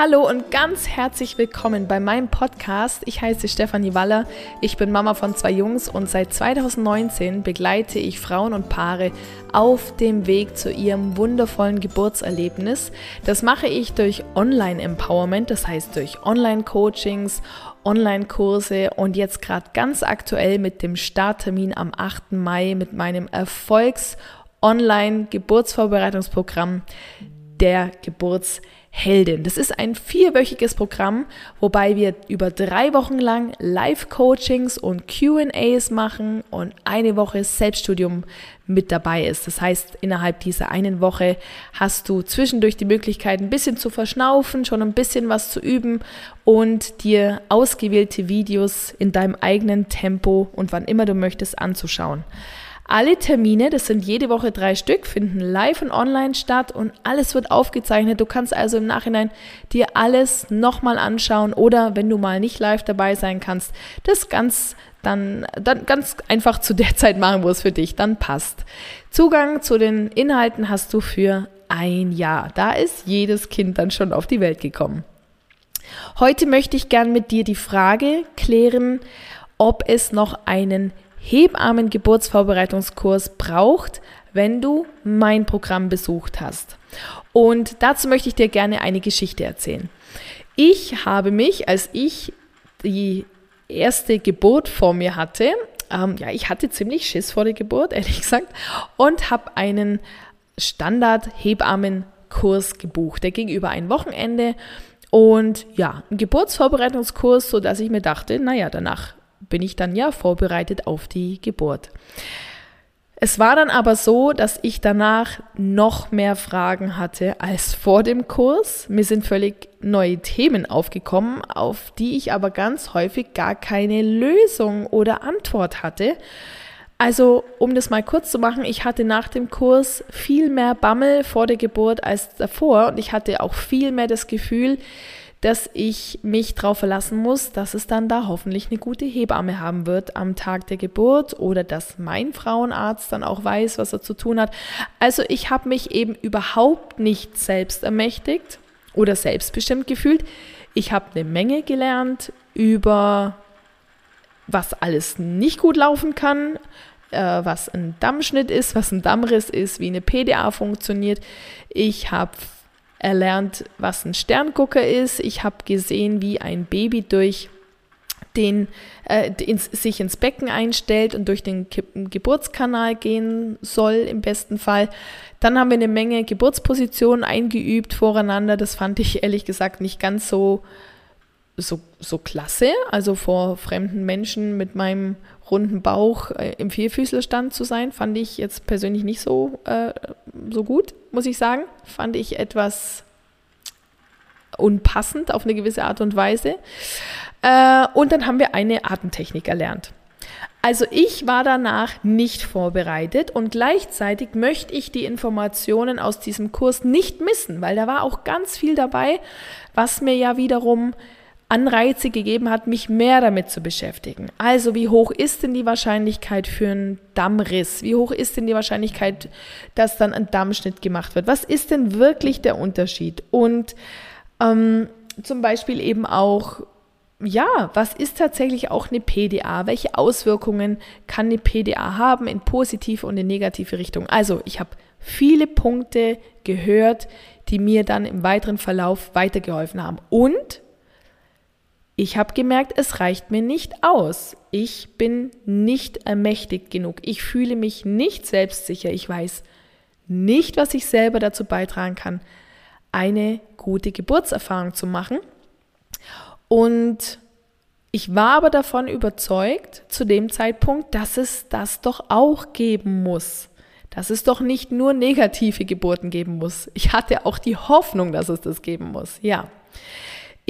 Hallo und ganz herzlich willkommen bei meinem Podcast. Ich heiße Stefanie Waller, ich bin Mama von zwei Jungs und seit 2019 begleite ich Frauen und Paare auf dem Weg zu ihrem wundervollen Geburtserlebnis. Das mache ich durch Online-Empowerment, das heißt durch Online-Coachings, Online-Kurse und jetzt gerade ganz aktuell mit dem Starttermin am 8. Mai mit meinem Erfolgs-Online-Geburtsvorbereitungsprogramm der Geburtserlebnis. Heldin. Das ist ein vierwöchiges Programm, wobei wir über drei Wochen lang Live-Coachings und QAs machen und eine Woche Selbststudium mit dabei ist. Das heißt, innerhalb dieser einen Woche hast du zwischendurch die Möglichkeit, ein bisschen zu verschnaufen, schon ein bisschen was zu üben und dir ausgewählte Videos in deinem eigenen Tempo und wann immer du möchtest anzuschauen. Alle Termine, das sind jede Woche drei Stück, finden live und online statt und alles wird aufgezeichnet. Du kannst also im Nachhinein dir alles nochmal anschauen oder wenn du mal nicht live dabei sein kannst, das ganz dann, dann ganz einfach zu der Zeit machen, wo es für dich dann passt. Zugang zu den Inhalten hast du für ein Jahr. Da ist jedes Kind dann schon auf die Welt gekommen. Heute möchte ich gern mit dir die Frage klären, ob es noch einen Hebammen-Geburtsvorbereitungskurs braucht, wenn du mein Programm besucht hast. Und dazu möchte ich dir gerne eine Geschichte erzählen. Ich habe mich, als ich die erste Geburt vor mir hatte, ähm, ja, ich hatte ziemlich Schiss vor der Geburt, ehrlich gesagt, und habe einen Standard-Hebammen-Kurs gebucht. Der ging über ein Wochenende und ja, ein Geburtsvorbereitungskurs, so dass ich mir dachte, naja, danach bin ich dann ja vorbereitet auf die Geburt. Es war dann aber so, dass ich danach noch mehr Fragen hatte als vor dem Kurs. Mir sind völlig neue Themen aufgekommen, auf die ich aber ganz häufig gar keine Lösung oder Antwort hatte. Also, um das mal kurz zu machen, ich hatte nach dem Kurs viel mehr Bammel vor der Geburt als davor und ich hatte auch viel mehr das Gefühl, dass ich mich darauf verlassen muss, dass es dann da hoffentlich eine gute Hebamme haben wird am Tag der Geburt oder dass mein Frauenarzt dann auch weiß, was er zu tun hat. Also ich habe mich eben überhaupt nicht selbst ermächtigt oder selbstbestimmt gefühlt. Ich habe eine Menge gelernt über was alles nicht gut laufen kann, äh, was ein Dammschnitt ist, was ein Dammriss ist, wie eine PDA funktioniert. Ich habe erlernt, was ein Sterngucker ist. Ich habe gesehen, wie ein Baby durch den, äh, ins, sich ins Becken einstellt und durch den Geburtskanal gehen soll, im besten Fall. Dann haben wir eine Menge Geburtspositionen eingeübt voreinander. Das fand ich ehrlich gesagt nicht ganz so, so, so klasse. Also vor fremden Menschen mit meinem runden Bauch äh, im Vierfüßlerstand zu sein, fand ich jetzt persönlich nicht so, äh, so gut, muss ich sagen. Fand ich etwas unpassend auf eine gewisse Art und Weise. Äh, und dann haben wir eine Atemtechnik erlernt. Also ich war danach nicht vorbereitet und gleichzeitig möchte ich die Informationen aus diesem Kurs nicht missen, weil da war auch ganz viel dabei, was mir ja wiederum Anreize gegeben hat, mich mehr damit zu beschäftigen. Also wie hoch ist denn die Wahrscheinlichkeit für einen Dammriss? Wie hoch ist denn die Wahrscheinlichkeit, dass dann ein Dammschnitt gemacht wird? Was ist denn wirklich der Unterschied? Und ähm, zum Beispiel eben auch, ja, was ist tatsächlich auch eine PDA? Welche Auswirkungen kann eine PDA haben in positive und in negative Richtung? Also ich habe viele Punkte gehört, die mir dann im weiteren Verlauf weitergeholfen haben. Und ich habe gemerkt, es reicht mir nicht aus. Ich bin nicht ermächtigt genug. Ich fühle mich nicht selbstsicher. Ich weiß nicht, was ich selber dazu beitragen kann, eine gute Geburtserfahrung zu machen. Und ich war aber davon überzeugt, zu dem Zeitpunkt, dass es das doch auch geben muss. Dass es doch nicht nur negative Geburten geben muss. Ich hatte auch die Hoffnung, dass es das geben muss. Ja.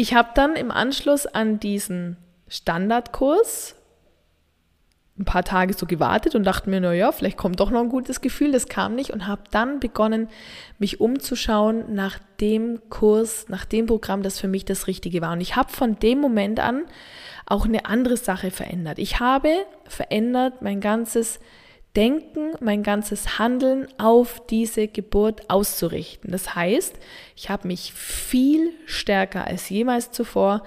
Ich habe dann im Anschluss an diesen Standardkurs ein paar Tage so gewartet und dachte mir, naja, vielleicht kommt doch noch ein gutes Gefühl. Das kam nicht und habe dann begonnen, mich umzuschauen nach dem Kurs, nach dem Programm, das für mich das Richtige war. Und ich habe von dem Moment an auch eine andere Sache verändert. Ich habe verändert mein ganzes Denken, mein ganzes Handeln auf diese Geburt auszurichten. Das heißt, ich habe mich viel stärker als jemals zuvor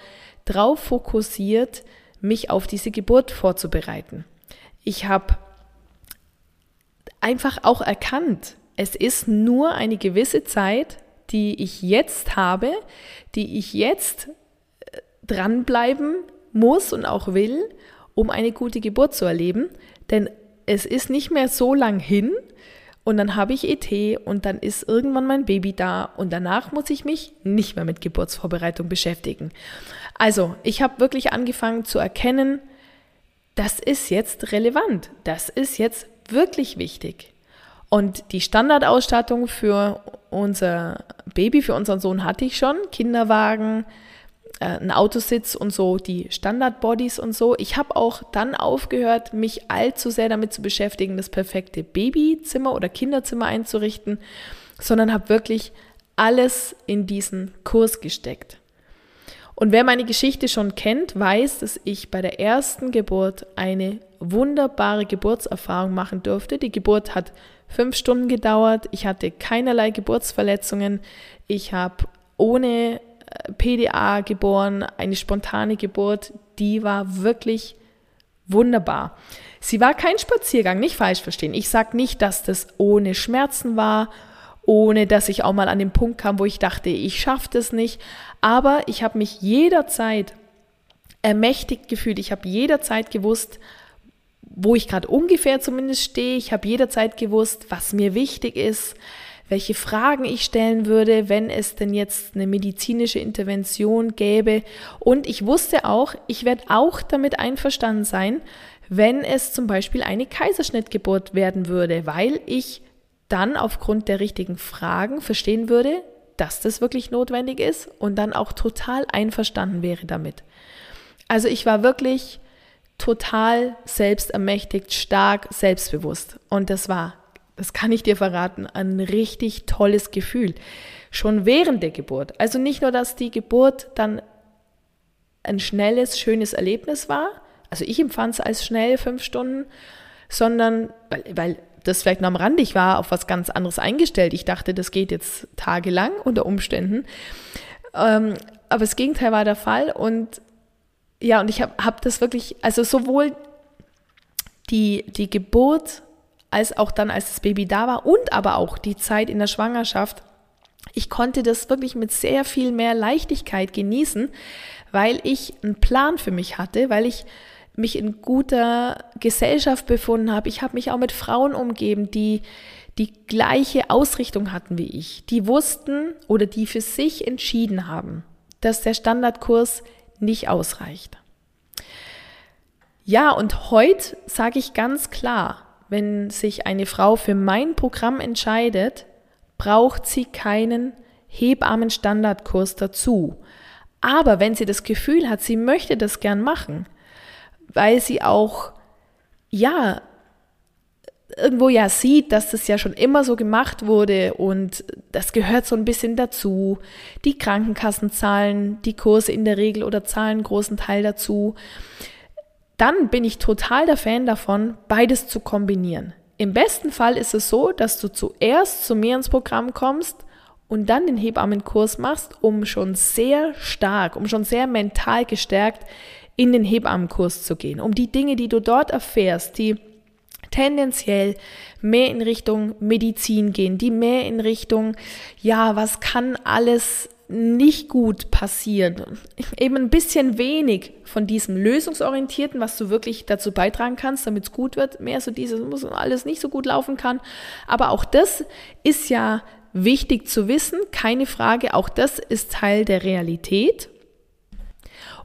darauf fokussiert, mich auf diese Geburt vorzubereiten. Ich habe einfach auch erkannt, es ist nur eine gewisse Zeit, die ich jetzt habe, die ich jetzt äh, dranbleiben muss und auch will, um eine gute Geburt zu erleben. Denn es ist nicht mehr so lang hin und dann habe ich ET und dann ist irgendwann mein Baby da und danach muss ich mich nicht mehr mit Geburtsvorbereitung beschäftigen. Also, ich habe wirklich angefangen zu erkennen, das ist jetzt relevant, das ist jetzt wirklich wichtig. Und die Standardausstattung für unser Baby, für unseren Sohn hatte ich schon, Kinderwagen, äh, ein Autositz und so, die Standardbodies und so. Ich habe auch dann aufgehört, mich allzu sehr damit zu beschäftigen, das perfekte Babyzimmer oder Kinderzimmer einzurichten, sondern habe wirklich alles in diesen Kurs gesteckt. Und wer meine Geschichte schon kennt, weiß, dass ich bei der ersten Geburt eine wunderbare Geburtserfahrung machen durfte. Die Geburt hat fünf Stunden gedauert. Ich hatte keinerlei Geburtsverletzungen. Ich habe ohne PDA geboren, eine spontane Geburt. Die war wirklich wunderbar. Sie war kein Spaziergang, nicht falsch verstehen. Ich sage nicht, dass das ohne Schmerzen war, ohne dass ich auch mal an den Punkt kam, wo ich dachte, ich schaffe das nicht. Aber ich habe mich jederzeit ermächtigt gefühlt. Ich habe jederzeit gewusst, wo ich gerade ungefähr zumindest stehe. Ich habe jederzeit gewusst, was mir wichtig ist, welche Fragen ich stellen würde, wenn es denn jetzt eine medizinische Intervention gäbe. Und ich wusste auch, ich werde auch damit einverstanden sein, wenn es zum Beispiel eine Kaiserschnittgeburt werden würde, weil ich dann aufgrund der richtigen Fragen verstehen würde, dass das wirklich notwendig ist und dann auch total einverstanden wäre damit. Also ich war wirklich total selbstermächtigt, stark, selbstbewusst. Und das war, das kann ich dir verraten, ein richtig tolles Gefühl. Schon während der Geburt. Also nicht nur, dass die Geburt dann ein schnelles, schönes Erlebnis war. Also ich empfand es als schnell, fünf Stunden, sondern, weil, weil das vielleicht noch am Rand, ich war auf was ganz anderes eingestellt. Ich dachte, das geht jetzt tagelang unter Umständen. Ähm, aber das Gegenteil war der Fall und ja, und ich habe hab das wirklich, also sowohl die, die Geburt als auch dann, als das Baby da war und aber auch die Zeit in der Schwangerschaft, ich konnte das wirklich mit sehr viel mehr Leichtigkeit genießen, weil ich einen Plan für mich hatte, weil ich mich in guter Gesellschaft befunden habe. Ich habe mich auch mit Frauen umgeben, die die gleiche Ausrichtung hatten wie ich, die wussten oder die für sich entschieden haben, dass der Standardkurs nicht ausreicht. Ja, und heute sage ich ganz klar, wenn sich eine Frau für mein Programm entscheidet, braucht sie keinen Hebammen-Standardkurs dazu. Aber wenn sie das Gefühl hat, sie möchte das gern machen, weil sie auch, ja, irgendwo ja sieht, dass das ja schon immer so gemacht wurde und das gehört so ein bisschen dazu. Die Krankenkassen zahlen die Kurse in der Regel oder zahlen einen großen Teil dazu. Dann bin ich total der Fan davon, beides zu kombinieren. Im besten Fall ist es so, dass du zuerst zu mir ins Programm kommst und dann den Hebammenkurs machst, um schon sehr stark, um schon sehr mental gestärkt in den Hebammenkurs zu gehen, um die Dinge, die du dort erfährst, die tendenziell mehr in Richtung Medizin gehen, die mehr in Richtung, ja, was kann alles nicht gut passieren. Eben ein bisschen wenig von diesem lösungsorientierten, was du wirklich dazu beitragen kannst, damit es gut wird. Mehr so dieses, muss alles nicht so gut laufen kann. Aber auch das ist ja wichtig zu wissen, keine Frage. Auch das ist Teil der Realität.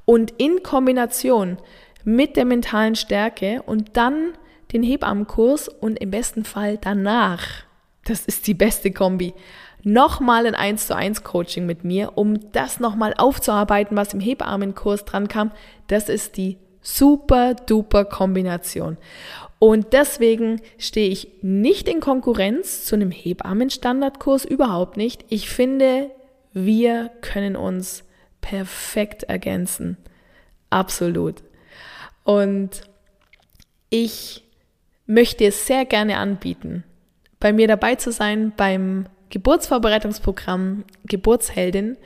Und in Kombination mit der mentalen Stärke und dann den Hebammenkurs und im besten Fall danach, das ist die beste Kombi, nochmal ein 1 zu 1 Coaching mit mir, um das nochmal aufzuarbeiten, was im Hebammenkurs dran kam. Das ist die super duper Kombination. Und deswegen stehe ich nicht in Konkurrenz zu einem Hebammenstandardkurs, überhaupt nicht. Ich finde, wir können uns perfekt ergänzen. Absolut. Und ich möchte es sehr gerne anbieten, bei mir dabei zu sein beim Geburtsvorbereitungsprogramm Geburtsheldin,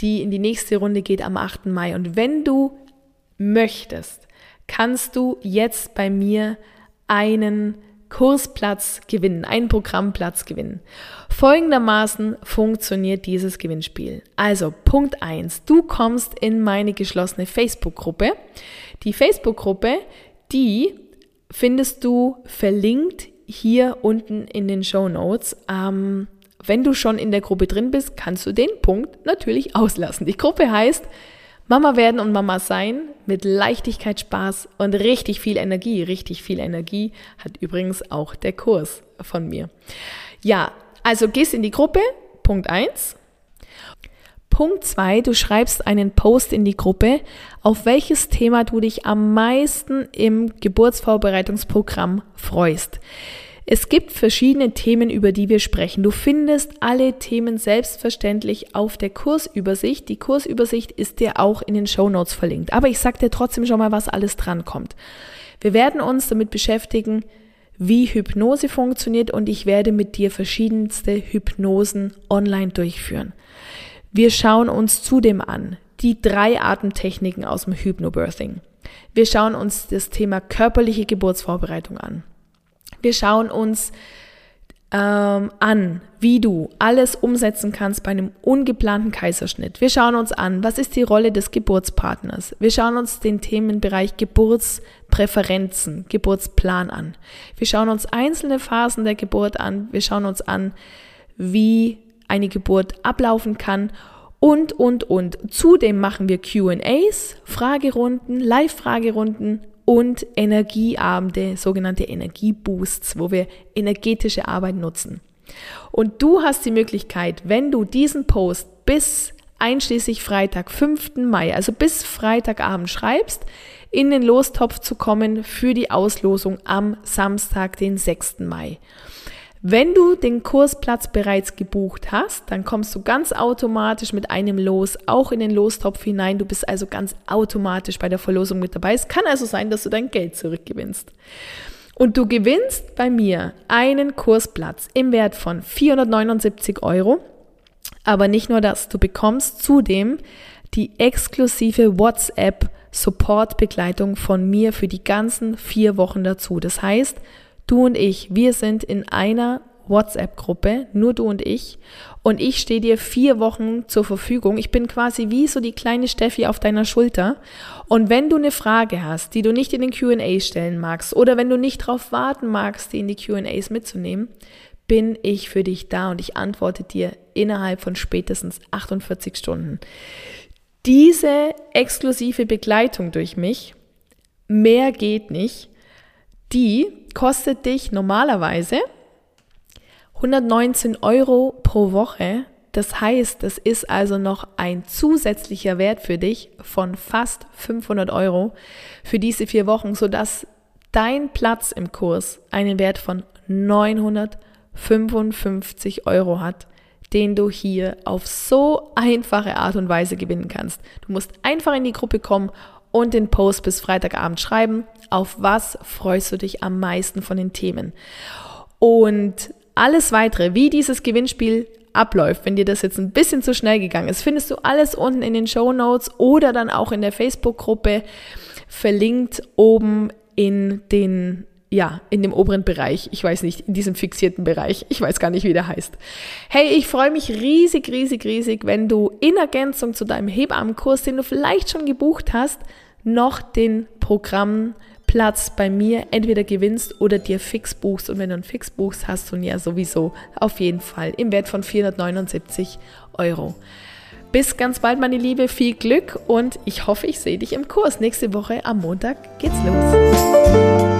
die in die nächste Runde geht am 8. Mai. Und wenn du möchtest, kannst du jetzt bei mir einen Kursplatz gewinnen, einen Programmplatz gewinnen. Folgendermaßen funktioniert dieses Gewinnspiel. Also Punkt eins: du kommst in meine geschlossene Facebook-Gruppe. Die Facebook-Gruppe, die findest du verlinkt hier unten in den Show Notes. Ähm, wenn du schon in der Gruppe drin bist, kannst du den Punkt natürlich auslassen. Die Gruppe heißt Mama werden und Mama sein mit Leichtigkeit, Spaß und richtig viel Energie. Richtig viel Energie hat übrigens auch der Kurs von mir. Ja, also gehst in die Gruppe, Punkt eins. Punkt zwei: du schreibst einen Post in die Gruppe, auf welches Thema du dich am meisten im Geburtsvorbereitungsprogramm freust. Es gibt verschiedene Themen, über die wir sprechen. Du findest alle Themen selbstverständlich auf der Kursübersicht. Die Kursübersicht ist dir auch in den Show Notes verlinkt. Aber ich sag dir trotzdem schon mal, was alles drankommt. Wir werden uns damit beschäftigen, wie Hypnose funktioniert und ich werde mit dir verschiedenste Hypnosen online durchführen. Wir schauen uns zudem an die drei Atemtechniken aus dem Hypnobirthing. Wir schauen uns das Thema körperliche Geburtsvorbereitung an. Wir schauen uns ähm, an, wie du alles umsetzen kannst bei einem ungeplanten Kaiserschnitt. Wir schauen uns an, was ist die Rolle des Geburtspartners. Wir schauen uns den Themenbereich Geburtspräferenzen, Geburtsplan an. Wir schauen uns einzelne Phasen der Geburt an. Wir schauen uns an, wie eine Geburt ablaufen kann und, und, und. Zudem machen wir QAs, Fragerunden, Live-Fragerunden und Energieabende, sogenannte Energieboosts, wo wir energetische Arbeit nutzen. Und du hast die Möglichkeit, wenn du diesen Post bis einschließlich Freitag, 5. Mai, also bis Freitagabend schreibst, in den Lostopf zu kommen für die Auslosung am Samstag, den 6. Mai. Wenn du den Kursplatz bereits gebucht hast, dann kommst du ganz automatisch mit einem Los auch in den Lostopf hinein. Du bist also ganz automatisch bei der Verlosung mit dabei. Es kann also sein, dass du dein Geld zurückgewinnst. Und du gewinnst bei mir einen Kursplatz im Wert von 479 Euro. Aber nicht nur das, du bekommst zudem die exklusive WhatsApp Support-Begleitung von mir für die ganzen vier Wochen dazu. Das heißt, Du und ich, wir sind in einer WhatsApp-Gruppe, nur du und ich. Und ich stehe dir vier Wochen zur Verfügung. Ich bin quasi wie so die kleine Steffi auf deiner Schulter. Und wenn du eine Frage hast, die du nicht in den QA stellen magst, oder wenn du nicht darauf warten magst, die in die QAs mitzunehmen, bin ich für dich da und ich antworte dir innerhalb von spätestens 48 Stunden. Diese exklusive Begleitung durch mich, mehr geht nicht, die kostet dich normalerweise 119 Euro pro Woche. Das heißt, das ist also noch ein zusätzlicher Wert für dich von fast 500 Euro für diese vier Wochen, sodass dein Platz im Kurs einen Wert von 955 Euro hat, den du hier auf so einfache Art und Weise gewinnen kannst. Du musst einfach in die Gruppe kommen und den Post bis Freitagabend schreiben. Auf was freust du dich am meisten von den Themen? Und alles weitere, wie dieses Gewinnspiel abläuft, wenn dir das jetzt ein bisschen zu schnell gegangen ist, findest du alles unten in den Show Notes oder dann auch in der Facebook-Gruppe verlinkt oben in den ja, in dem oberen Bereich. Ich weiß nicht, in diesem fixierten Bereich. Ich weiß gar nicht, wie der heißt. Hey, ich freue mich riesig, riesig, riesig, wenn du in Ergänzung zu deinem Hebammenkurs, den du vielleicht schon gebucht hast, noch den Programmplatz bei mir entweder gewinnst oder dir fix buchst. Und wenn du einen fix buchst, hast du ihn ja sowieso auf jeden Fall im Wert von 479 Euro. Bis ganz bald, meine Liebe. Viel Glück und ich hoffe, ich sehe dich im Kurs. Nächste Woche am Montag geht's los.